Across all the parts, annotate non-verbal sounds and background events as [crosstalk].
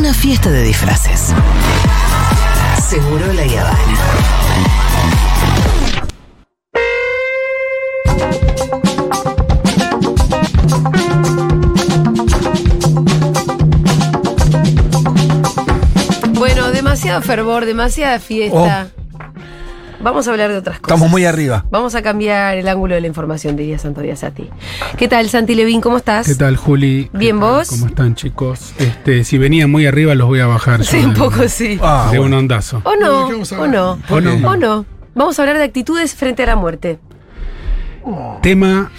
una fiesta de disfraces. Seguro la Habana. Bueno, demasiado fervor, demasiada fiesta. Vamos a hablar de otras cosas. Estamos muy arriba. Vamos a cambiar el ángulo de la información, diría Santo Díaz a ti. ¿Qué tal, Santi Levín? ¿Cómo estás? ¿Qué tal, Juli? Bien. ¿vos? ¿Cómo están, chicos? Este, si venían muy arriba, los voy a bajar. Sí, un poco sí. Ah, de un ondazo. ¿O no? ¿Qué vamos a ¿O no? ¿O no? ¿O no? Vamos a hablar de actitudes frente a la muerte. Tema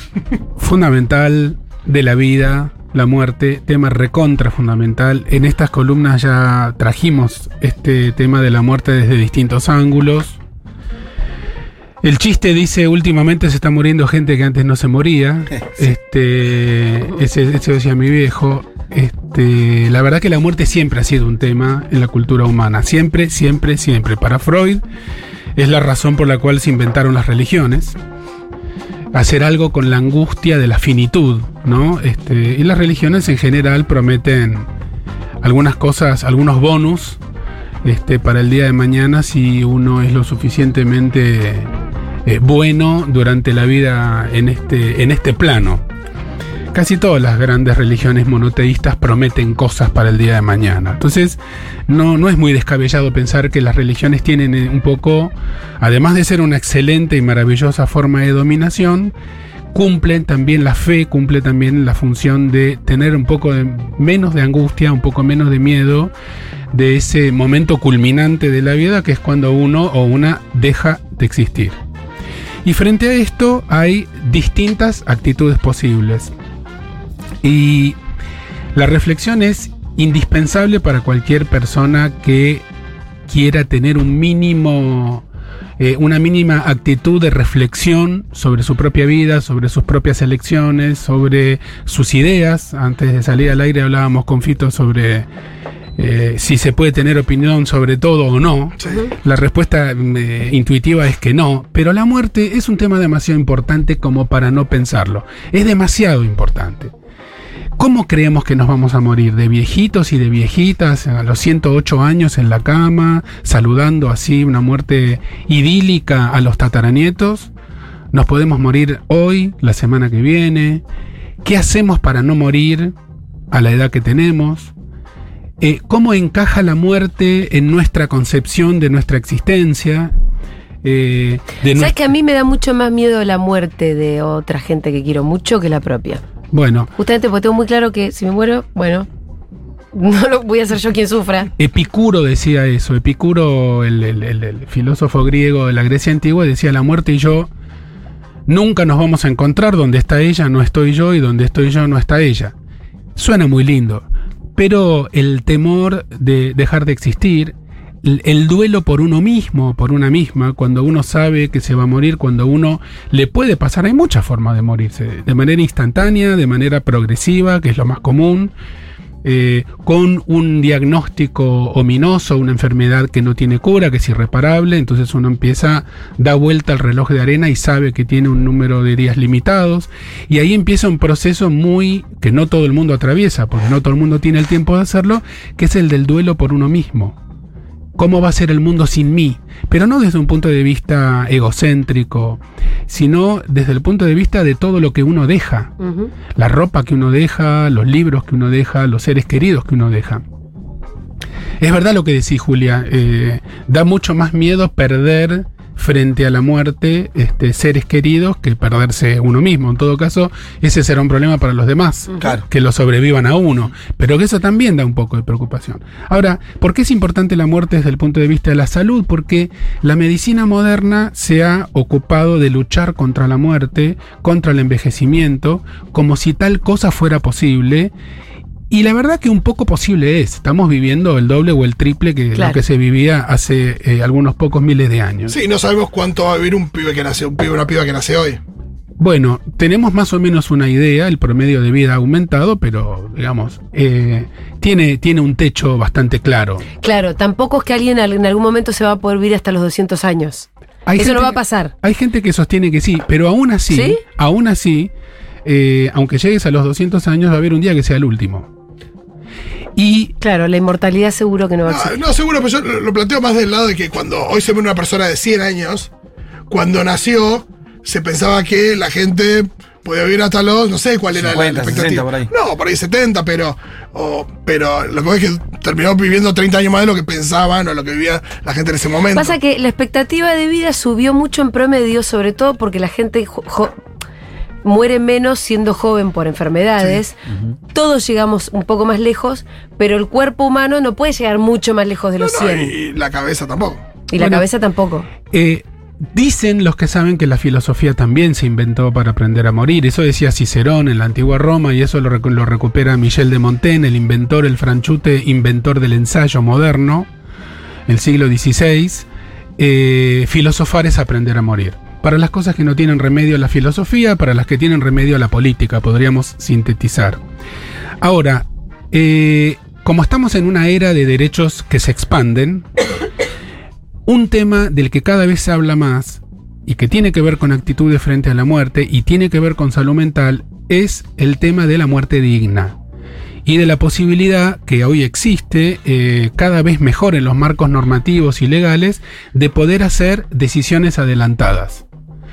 fundamental de la vida, la muerte, tema recontra fundamental. En estas columnas ya trajimos este tema de la muerte desde distintos ángulos. El chiste dice, últimamente se está muriendo gente que antes no se moría. [laughs] Este, ese, ese decía mi viejo. Este, la verdad que la muerte siempre ha sido un tema en la cultura humana. Siempre, siempre, siempre. Para Freud es la razón por la cual se inventaron las religiones hacer algo con la angustia de la finitud, ¿no? Este, y las religiones en general prometen algunas cosas, algunos bonus este, para el día de mañana si uno es lo suficientemente eh, bueno durante la vida en este, en este plano. Casi todas las grandes religiones monoteístas prometen cosas para el día de mañana. Entonces, no, no es muy descabellado pensar que las religiones tienen eh, un poco, además de ser una excelente y maravillosa forma de dominación, cumplen también la fe, cumple también la función de tener un poco de, menos de angustia, un poco menos de miedo de ese momento culminante de la vida que es cuando uno o una deja de existir. Y frente a esto hay distintas actitudes posibles. Y la reflexión es indispensable para cualquier persona que quiera tener un mínimo, eh, una mínima actitud de reflexión sobre su propia vida, sobre sus propias elecciones, sobre sus ideas. Antes de salir al aire hablábamos con Fito sobre eh, si se puede tener opinión sobre todo o no. La respuesta eh, intuitiva es que no, pero la muerte es un tema demasiado importante como para no pensarlo. Es demasiado importante. ¿Cómo creemos que nos vamos a morir? ¿De viejitos y de viejitas a los 108 años en la cama, saludando así una muerte idílica a los tataranietos? ¿Nos podemos morir hoy, la semana que viene? ¿Qué hacemos para no morir a la edad que tenemos? Eh, ¿Cómo encaja la muerte en nuestra concepción de nuestra existencia? Eh, de ¿Sabes nuestra- que a mí me da mucho más miedo la muerte de otra gente que quiero mucho que la propia? Bueno, Justamente porque tengo muy claro que si me muero, bueno, no lo voy a ser yo quien sufra. Epicuro decía eso. Epicuro, el, el- el- el filósofo griego de la Grecia antigua, decía la muerte y yo nunca nos vamos a encontrar. Donde está ella no estoy yo y donde estoy yo no está ella. Suena muy lindo, pero el temor de dejar de existir, el, el duelo por uno mismo, por una misma, cuando uno sabe que se va a morir, cuando uno le puede pasar, hay muchas formas de morirse, de manera instantánea, de manera progresiva, que es lo más común, eh, con un diagnóstico ominoso, una enfermedad que no tiene cura, que es irreparable, entonces uno empieza, da vuelta al reloj de arena y sabe que tiene un número de días limitados, y ahí empieza un proceso muy que no todo el mundo atraviesa, porque no todo el mundo tiene el tiempo de hacerlo, que es el del duelo por uno mismo. ¿Cómo va a ser el mundo sin mí? Pero no desde un punto de vista egocéntrico, sino desde el punto de vista de todo lo que uno deja la ropa que uno deja, los libros que uno deja, los seres queridos que uno deja. Es verdad lo que decís, Julia, eh, da mucho más miedo perder frente a la muerte este, seres queridos que perderse uno mismo. En todo caso, ese será un problema para los demás, Claro. que lo sobrevivan a uno, pero que eso también da un poco de preocupación. Ahora, ¿por qué es importante la muerte desde el punto de vista de la salud? Porque la medicina moderna se ha ocupado de luchar contra la muerte, contra el envejecimiento, como si tal cosa fuera posible. Y la verdad que un poco posible es. Estamos viviendo el doble o el triple que Claro. lo que se vivía hace eh, algunos pocos miles de años. Sí, no sabemos cuánto va a vivir un pibe que nace, un pibe, una piba que nace hoy. Bueno, tenemos más o menos una idea, el promedio de vida ha aumentado, pero digamos, eh, tiene, tiene un techo bastante claro. Claro, tampoco es que alguien al- en algún momento se va a poder vivir hasta los 200 años. Hay Eso no va a pasar. Hay gente que sostiene que sí, pero aún así, ¿Sí? aún así, eh, aunque llegues a los 200 años, va a haber un día que sea el último. Y Claro, la inmortalidad seguro que no va a No, existir. no, seguro, pero yo lo planteo más del lado de que cuando hoy se muere una persona de 100 años, cuando nació, se pensaba que la gente podía vivir hasta los, no sé cuál era la- 50, la expectativa. 60 por ahí. No, por ahí 70, pero, pero lo que pasa es que terminó viviendo 30 años más de lo que pensaban o lo que vivía la gente en ese momento. Pasa que la expectativa de vida subió mucho en promedio, sobre todo porque la gente jo- muere menos siendo joven por enfermedades. Todos llegamos un poco más lejos, pero el cuerpo humano no puede llegar mucho más lejos de No, los no, 100. y la cabeza tampoco. Y la cabeza tampoco. eh, dicen los que saben que la filosofía también se inventó para aprender a morir. Eso decía Cicerón en la antigua Roma y eso lo, recu- lo recupera Michel de Montaigne, el inventor, el franchute, inventor del ensayo moderno, el siglo XVI. Eh, filosofar es aprender a morir. Para las cosas que no tienen remedio la filosofía, para las que tienen remedio la política, podríamos sintetizar. Ahora, eh, como estamos en una era de derechos que se expanden, [coughs] un tema del que cada vez se habla más y que tiene que ver con actitudes frente a la muerte y tiene que ver con salud mental es el tema de la muerte digna y de la posibilidad que hoy existe eh, cada vez mejor en los marcos normativos y legales de poder hacer decisiones adelantadas.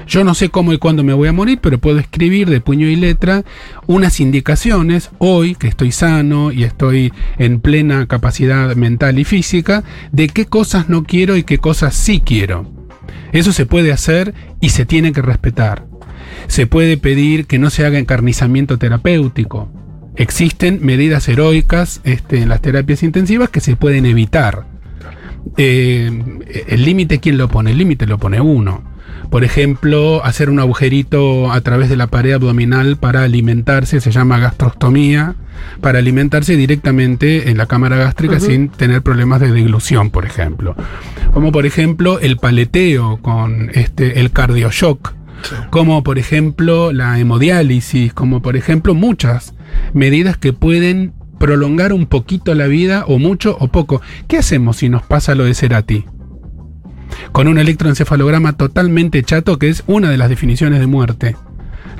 Yo no sé cómo y cuándo me voy a morir, pero puedo escribir de puño y letra unas indicaciones, hoy que estoy sano y estoy en plena capacidad mental y física, de qué cosas no quiero y qué cosas sí quiero. Eso se puede hacer y se tiene que respetar. Se puede pedir que no se haga encarnizamiento terapéutico. Existen medidas heroicas este, en las terapias intensivas que se pueden evitar. Eh, el límite, ¿quién lo pone? El límite lo pone uno. Por ejemplo, hacer un agujerito a través de la pared abdominal para alimentarse, se llama gastrostomía, para alimentarse directamente en la cámara gástrica sin tener problemas de deglución, por ejemplo. Como por ejemplo el paleteo con este, el cardioshock, como por ejemplo la hemodiálisis, como por ejemplo muchas medidas que pueden prolongar un poquito la vida o mucho o poco. ¿Qué hacemos si nos pasa lo de Cerati? Con un electroencefalograma totalmente chato que es una de las definiciones de muerte.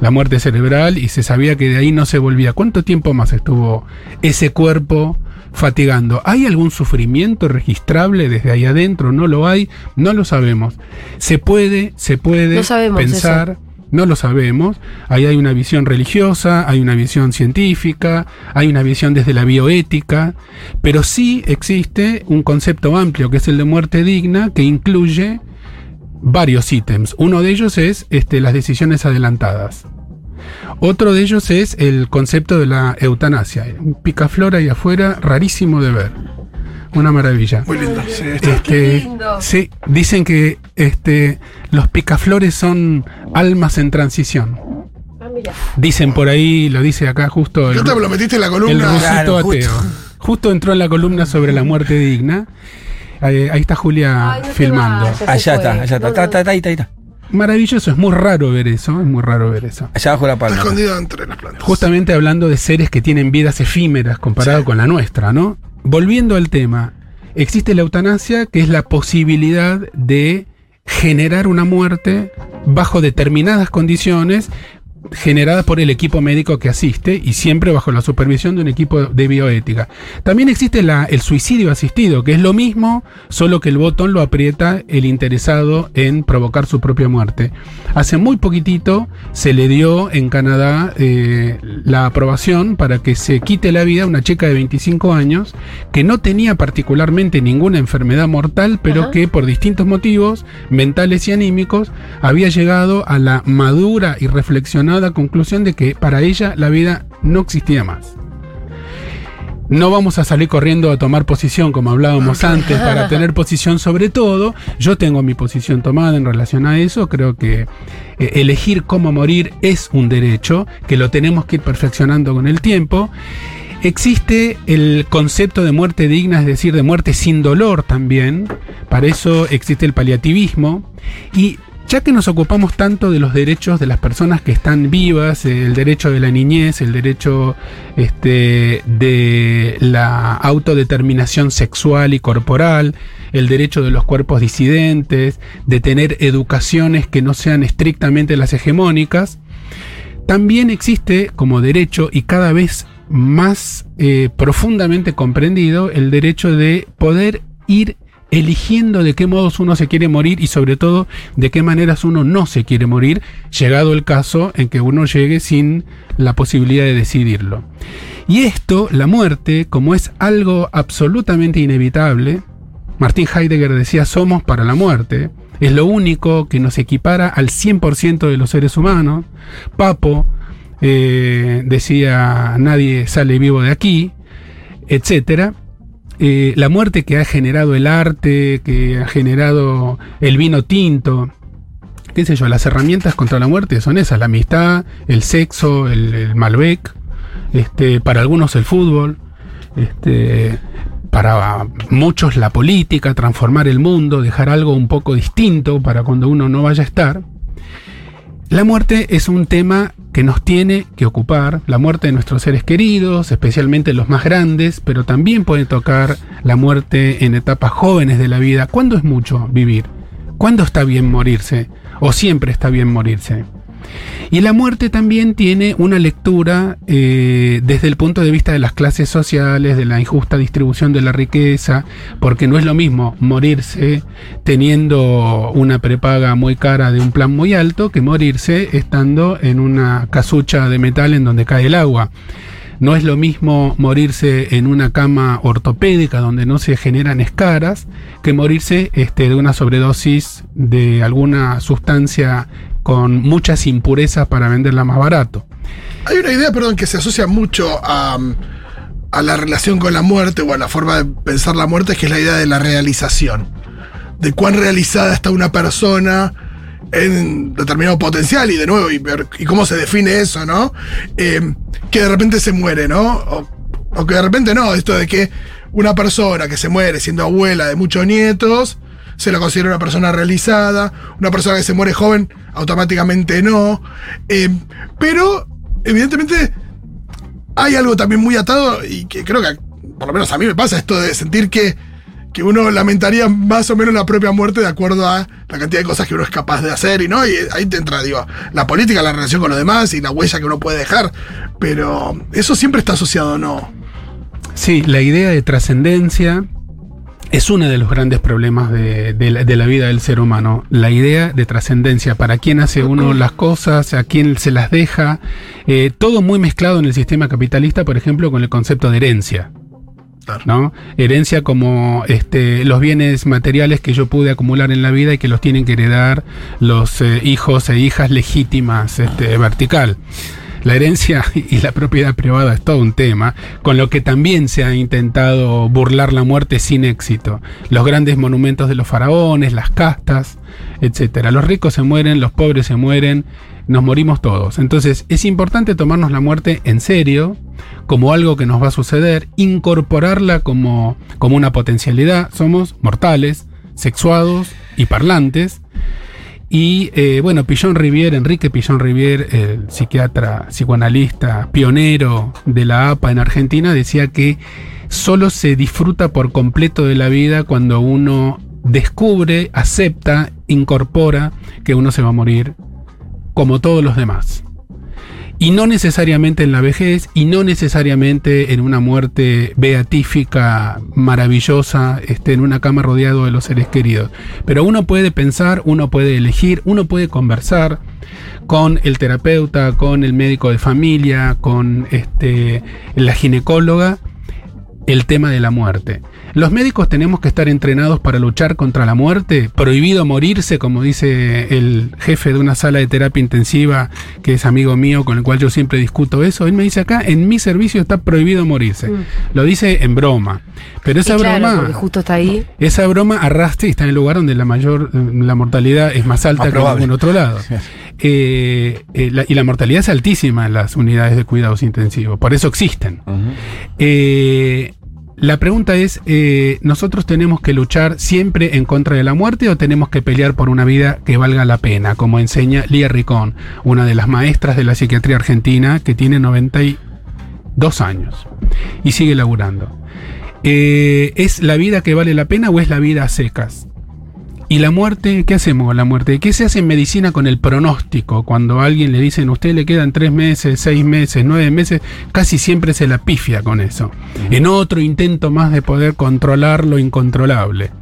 La muerte cerebral y se sabía que de ahí no se volvía. ¿Cuánto tiempo más estuvo ese cuerpo fatigando? ¿Hay algún sufrimiento registrable desde ahí adentro? ¿No lo hay? No lo sabemos. Se puede, se puede No pensar. eso. No lo sabemos. Ahí hay una visión religiosa, hay una visión científica, hay una visión desde la bioética, pero sí existe un concepto amplio que es el de muerte digna que incluye varios ítems. Uno de ellos es este, las decisiones adelantadas. Otro de ellos es el concepto de la eutanasia. Un picaflor ahí afuera, rarísimo de ver. Una maravilla. Muy lindo. Sí. Este, Qué lindo. sí, dicen que este, los picaflores son almas en transición. Ah. Dicen por ahí, lo dice acá justo el, ¿Qué te lo metiste en la el columna? rusito Claro, justo. ateo. Justo entró en la columna sobre la muerte digna. Ahí, ahí está Julia Ay, no te filmando. vayas. Allá está, allá está. No, Está, no. está, está ahí, está, ahí está. Maravilloso, es muy raro ver eso, es muy raro ver eso. Allá abajo la Está palma. escondido entre las plantas. Justamente hablando de seres que tienen vidas efímeras comparado con la nuestra, ¿no? Volviendo al tema, existe la eutanasia, que es la posibilidad de generar una muerte bajo determinadas condiciones generadas por el equipo médico que asiste y siempre bajo la supervisión de un equipo de bioética. También existe la- el suicidio asistido, que es lo mismo, solo que el botón lo aprieta el interesado en provocar su propia muerte. Hace muy poquitito se le dio en Canadá eh, la aprobación para que se quite la vida a una chica de 25 años que no tenía particularmente ninguna enfermedad mortal, pero Ajá. que por distintos motivos mentales y anímicos había llegado a la madura y reflexionada conclusión de que para ella la vida no existía más. No vamos a salir corriendo a tomar posición como hablábamos [laughs] antes para tener posición sobre todo. Yo tengo mi posición tomada en relación a eso. Creo que eh, elegir cómo morir es un derecho que lo tenemos que ir perfeccionando con el tiempo. Existe el concepto de muerte digna, es decir, de muerte sin dolor también. Para eso existe el paliativismo. Y ya que nos ocupamos tanto de los derechos de las personas que están vivas, el derecho de la niñez, el derecho este, de la autodeterminación sexual y corporal, el derecho de los cuerpos disidentes, de tener educaciones que no sean estrictamente las hegemónicas, también existe como derecho y cada vez más eh, profundamente comprendido el derecho de poder ir eligiendo de qué modos uno se quiere morir y sobre todo de qué maneras uno no se quiere morir, llegado el caso en que uno llegue sin la posibilidad de decidirlo. Y esto, la muerte, como es algo absolutamente inevitable, Martín Heidegger decía somos para la muerte, es lo único que nos equipara al 100% de los seres humanos, Papo eh, decía nadie sale vivo de aquí, etcétera. Eh, la muerte que ha generado el arte, que ha generado el vino tinto, qué sé yo, las herramientas contra la muerte son esas, la amistad, el sexo, el, Malbec, este, para algunos el fútbol, este, para muchos la política, transformar el mundo, dejar algo un poco distinto para cuando uno no vaya a estar. La muerte es un tema que nos tiene que ocupar, la muerte de nuestros seres queridos, especialmente los más grandes, pero también puede tocar la muerte en etapas jóvenes de la vida. ¿Cuándo es mucho vivir? ¿Cuándo está bien morirse? ¿O siempre está bien morirse? Y la muerte también tiene una lectura eh, desde el punto de vista de las clases sociales, de la injusta distribución de la riqueza, porque no es lo mismo morirse teniendo una prepaga muy cara de un plan muy alto que morirse estando en una casucha de metal en donde cae el agua. No es lo mismo morirse en una cama ortopédica donde no se generan escaras que morirse este, de una sobredosis de alguna sustancia con muchas impurezas para venderla más barato. Hay una idea, perdón, que se asocia mucho a, la relación con la muerte o a la forma de pensar la muerte, que es la idea de la realización. De cuán realizada está una persona en determinado potencial y de nuevo, y, cómo se define eso, ¿no? Eh, que de repente se muere, ¿no? O, o, que de repente no, esto de que una persona que se muere siendo abuela de muchos nietos, se la considera una persona realizada, una persona que se muere joven, automáticamente no. Eh, pero, evidentemente, hay algo también muy atado y que creo que, por lo menos a mí me pasa esto de sentir que, que uno lamentaría más o menos la propia muerte de acuerdo a la cantidad de cosas que uno es capaz de hacer y no, y ahí te entra, digo, la política, la relación con los demás y la huella que uno puede dejar, pero eso siempre está asociado, ¿no? Sí, la idea de trascendencia, es uno de los grandes problemas de, la, vida del ser humano, la idea de trascendencia, para quién hace uno las cosas, a quién se las deja, eh, todo muy mezclado en el sistema capitalista, por ejemplo, con el concepto de herencia. ¿no? Herencia como este, los bienes materiales que yo pude acumular en la vida y que los tienen que heredar los eh, hijos e hijas legítimas este, vertical. La herencia y la propiedad privada es todo un tema, con lo que también se ha intentado burlar la muerte sin éxito. Los grandes monumentos de los faraones, las castas, etc. Los ricos se mueren, los pobres se mueren, nos morimos todos. Entonces es importante tomarnos la muerte en serio, como algo que nos va a suceder, incorporarla como, como una potencialidad. Somos mortales, sexuados y parlantes. Y eh, bueno, Pillon Rivier, Enrique Pillon Rivier, el psiquiatra, psicoanalista, pionero de la APA en Argentina, decía que solo se disfruta por completo de la vida cuando uno descubre, acepta, incorpora que uno se va a morir como todos los demás. Y no necesariamente en la vejez, y no necesariamente en una muerte beatífica, maravillosa, este, en una cama rodeado de los seres queridos. Pero uno puede pensar, uno puede elegir, uno puede conversar con el terapeuta, con el médico de familia, con este, la ginecóloga, el tema de la muerte. Los médicos tenemos que estar entrenados para luchar contra la muerte. Prohibido morirse, como dice el jefe de una sala de terapia intensiva, que es amigo mío, con el cual yo siempre discuto eso. Él me dice acá, en mi servicio está prohibido morirse. Mm. Lo dice en broma. Pero esa broma. justo está ahí. Esa broma arrastra y está en el lugar donde la mayor, la mortalidad es más alta que en otro lado. Eh, eh, y la mortalidad es altísima en las unidades de cuidados intensivos. Por eso existen. La pregunta es, eh, ¿nosotros tenemos que luchar siempre en contra de la muerte o tenemos que pelear por una vida que valga la pena? Como enseña Lía Ricón, una de las maestras de la psiquiatría argentina que tiene 92 años y sigue laburando. Eh, ¿Es la vida que vale la pena o es la vida a secas? ¿Y la muerte? ¿Qué hacemos con la muerte? ¿Qué se hace en medicina con el pronóstico? Cuando a alguien le dicen, usted le quedan tres meses, seis meses, nueve meses, casi siempre se la pifia con eso. En otro intento más de poder controlar lo incontrolable.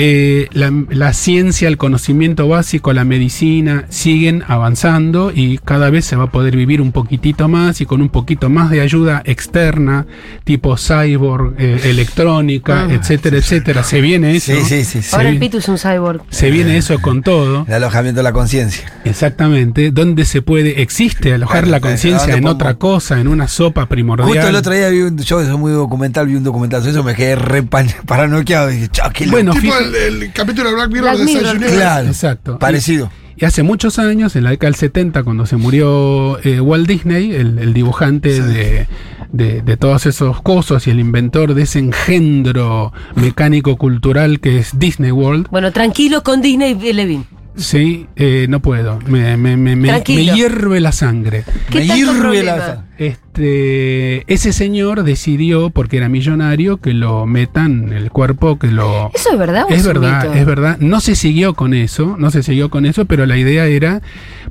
Eh, la, la ciencia, el conocimiento básico, la medicina siguen avanzando y cada vez se va a poder vivir un poquitito más y con un poquito más de ayuda externa, tipo cyborg, eh, electrónica, Ah, etcétera, etcétera. Se viene eso. Sí, sí, sí. sí. Ahora el Pitu es un cyborg. Se viene eso con todo. El alojamiento de la conciencia. Exactamente, donde se puede, existe alojar Bueno, la eh, conciencia ¿dónde en otra cosa, en una sopa primordial. Justo el otro día vi un, yo soy muy documental, vi un documental sobre eso, me quedé re [laughs] paranoiqueado. Dije, chao, qué Bueno, loco". El, el capítulo de Black Mirror Black de Mirror. Desayuné. Claro. Exacto. Parecido. Y hace muchos años, en la década del 70, cuando se murió eh, Walt Disney, el, el dibujante de, de- de todos esos cosas y el inventor de ese engendro mecánico cultural que es Disney World, Bueno, tranquilo con Disney y Levin. sí, eh, no puedo, me, me, me, me- hierve la sangre. ¿Qué Me tanto hierve problema? la- Este, ese señor decidió, porque era millonario, que lo metan en el cuerpo, que lo... ¿Eso es verdad Es verdad, mito? es verdad. No se siguió con eso, no se siguió con eso, pero la idea era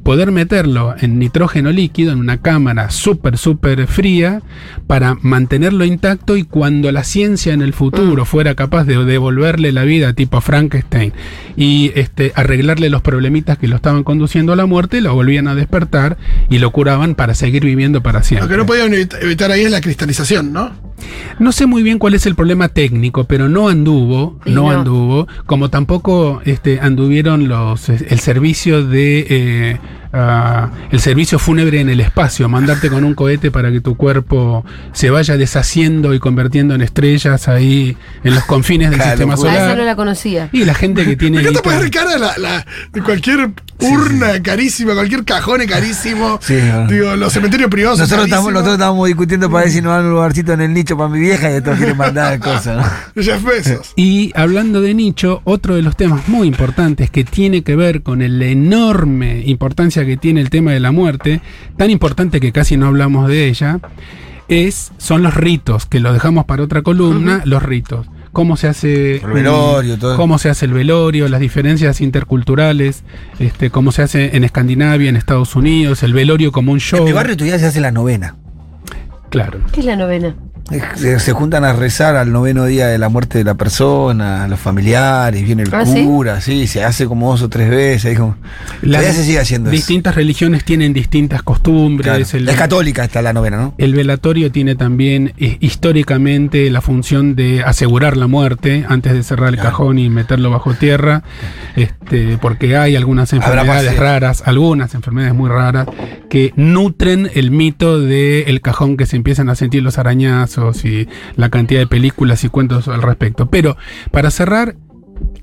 poder meterlo en nitrógeno líquido, en una cámara súper, súper fría, para mantenerlo intacto y cuando la ciencia en el futuro Mm. fuera capaz de devolverle la vida tipo Frankenstein y este, arreglarle los problemitas que lo estaban conduciendo a la muerte, lo volvían a despertar y lo curaban para seguir viviendo para siempre. Lo que no podían evit- evitar ahí es la cristalización, ¿no? No sé muy bien cuál es el problema técnico, pero no anduvo, no, no. anduvo, como tampoco este, anduvieron los el servicio de eh, ah, el servicio fúnebre en el espacio, mandarte con un cohete para que tu cuerpo se vaya deshaciendo y convirtiendo en estrellas ahí en los confines del Claro, sistema. Ah, esa solar. no la conocía. Y la gente que tiene encanta guita- poner cara la, la- de cualquier urna carísima, cualquier cajón es carísimo. Sí. Digo, los cementerios privados Nosotros son estamos, nosotros estábamos discutiendo para ver si nos dan un lugarcito en el nicho para mi vieja y estos quieren mandar [laughs] cosas, ¿no? Jeff Bezos. Y hablando de nicho, otro de los temas muy importantes que tiene que ver con la enorme importancia que tiene el tema de la muerte, tan importante que casi no hablamos de ella, es, son los ritos, que lo dejamos para otra columna, los ritos. Cómo se hace El velorio, todo. cómo se hace el velorio, las diferencias interculturales, este, cómo se hace en Escandinavia, en Estados Unidos, el velorio como un show. En mi barrio todavía se hace la novena. Claro. ¿Qué es la novena? Se, se juntan a rezar al noveno día de la muerte de la persona, los familiares, viene el ¿Ah, cura, sí? se hace como dos o tres veces. como- todavía se sigue haciendo eso. distintas religiones tienen distintas costumbres. Claro. el- Es católica esta la novena, ¿no? El velatorio tiene también eh, históricamente la función de asegurar la muerte antes de cerrar el Claro. cajón y meterlo bajo tierra, este, porque hay algunas enfermedades raras, algunas enfermedades muy raras, que nutren el mito del cajón que se empiezan a sentir los arañazos y la cantidad de películas y cuentos al respecto. Pero para cerrar,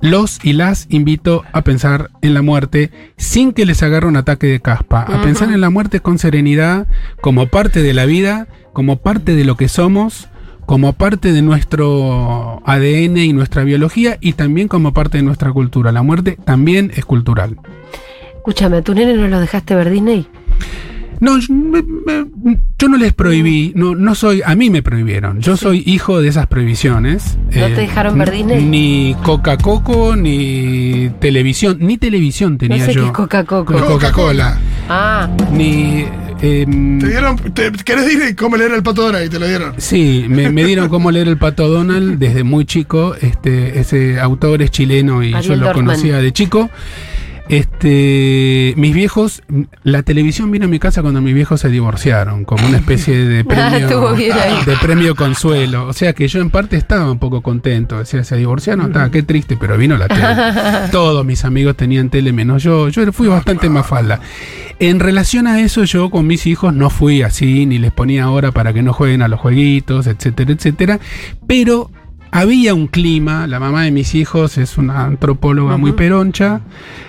los y las invito a pensar en la muerte sin que les agarre un ataque de caspa, a pensar en la muerte con serenidad, como parte de la vida, como parte de lo que somos, como parte de nuestro ADN y nuestra biología y también como parte de nuestra cultura. La muerte también es cultural. Escúchame, ¿a tu nene no lo dejaste ver Disney? No, yo, me- me- yo no les prohibí, no, no soy, a mí me prohibieron. Yo soy hijo de esas prohibiciones. ¿No te dejaron ver Disney? Ni Coca-Cola, ni televisión, ni televisión No tenía qué yo. es Coca-Cola. Co- Coca-Cola. Ah, Ni. em, Te dieron, te, ¿Querés ir cómo leer el pato Donald? Y te lo dieron. Sí, me, me dieron cómo leer el pato Donald desde muy chico. Este, ese autor es chileno y yo lo Dorfman. conocía de chico. Este, mis viejos, la televisión vino a mi casa cuando mis viejos se divorciaron, como una especie de [laughs] Ah, premio, ahí. de premio consuelo. O sea que yo en parte estaba un poco contento. Decía, se divorciaron, estaba qué triste, pero vino la tele. [laughs] Todos mis amigos tenían tele menos yo. Yo fui bastante más falda. En relación a eso, yo con mis hijos no fui así, ni les ponía hora para que no jueguen a los jueguitos, etcétera, etcétera. Pero había un clima, la mamá de mis hijos es una antropóloga muy peroncha,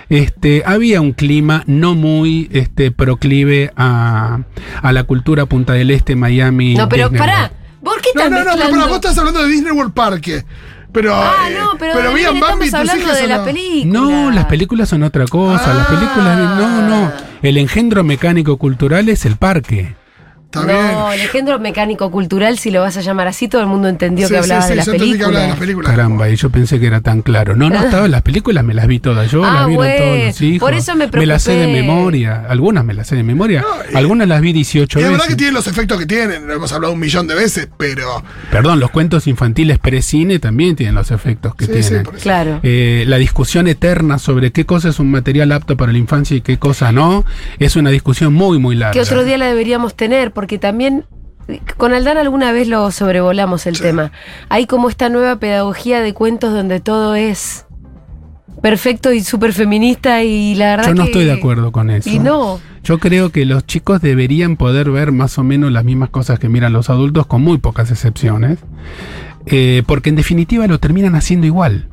este, había un clima no muy este, proclive a, a la cultura Punta del Este, Miami. no, pero Disney pará. ¿Por qué No, estás no, no, pero, mezclando? pero vos estás hablando de Disney World Parque. Pero, Ah, eh, no, pero, pero bien, Bambi, estamos tus hablando de la no? película. No, las películas son otra cosa. Las Ah. películas, no, no. El engendro mecánico cultural es el parque. Está no, bien. el engendro mecánico cultural, si lo vas a llamar así, todo el mundo entendió Sí, que sí, hablaba sí, de las yo entendí que hablaba de las películas. Caramba, y yo pensé que era tan claro. No, no estaba en las películas, me las vi todas yo, Ah, las vieron bueno, todos los hijos. por eso me Me las sé de preocupé. memoria, algunas me las sé de memoria, No, y- algunas las vi 18 Y es veces. verdad que tienen los efectos que tienen, lo hemos hablado un millón de veces, pero. Perdón, los cuentos infantiles pre-cine también tienen los efectos que Sí, sí, tienen. por eso. Claro. Eh, la discusión eterna sobre qué cosa es un material apto para la infancia y qué cosa no, es una discusión muy, muy larga. Que otro día la deberíamos tener, porque también con Aldán alguna vez lo sobrevolamos el tema. Hay como esta nueva pedagogía de cuentos donde todo es perfecto y súper feminista y la verdad Yo no que- estoy de acuerdo con eso. Y no. Yo creo que los chicos deberían poder ver más o menos las mismas cosas que miran los adultos, con muy pocas excepciones, eh, porque en definitiva lo terminan haciendo igual.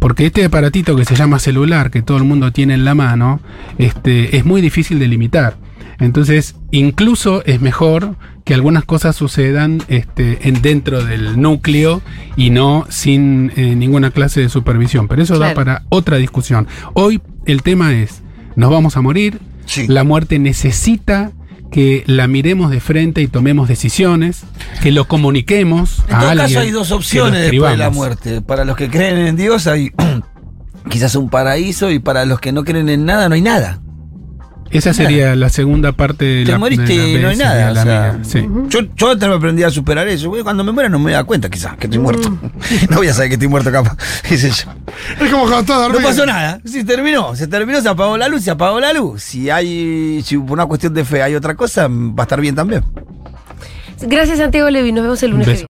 Porque este aparatito que se llama celular, que todo el mundo tiene en la mano, este, es muy difícil de limitar. Entonces, incluso es mejor que algunas cosas sucedan este, en, dentro del núcleo y no sin eh, ninguna clase de supervisión. Pero eso da para otra discusión. Hoy el tema es, nos vamos a morir, Sí. la muerte necesita que la miremos de frente y tomemos decisiones, que lo comuniquemos En a todo alguien. caso hay dos opciones después de la muerte. Para los que creen en Dios hay [clears throat] quizás un paraíso y para los que no creen en nada no hay nada. Esa sería la segunda parte de Te la moriste de la y no hay nada, la o sea, sí. Yo, yo antes me aprendí a superar eso. Cuando me muera no me voy a dar cuenta quizás que estoy muerto. [laughs] no voy a saber que estoy muerto capaz. [laughs] Es como cuando estás No pasó nada. Se terminó. Se terminó, se apagó la luz, se apagó la luz. Si hay, si por una cuestión de fe hay otra cosa, va a estar bien también. Gracias, Santiago Levi. Nos vemos el Un lunes.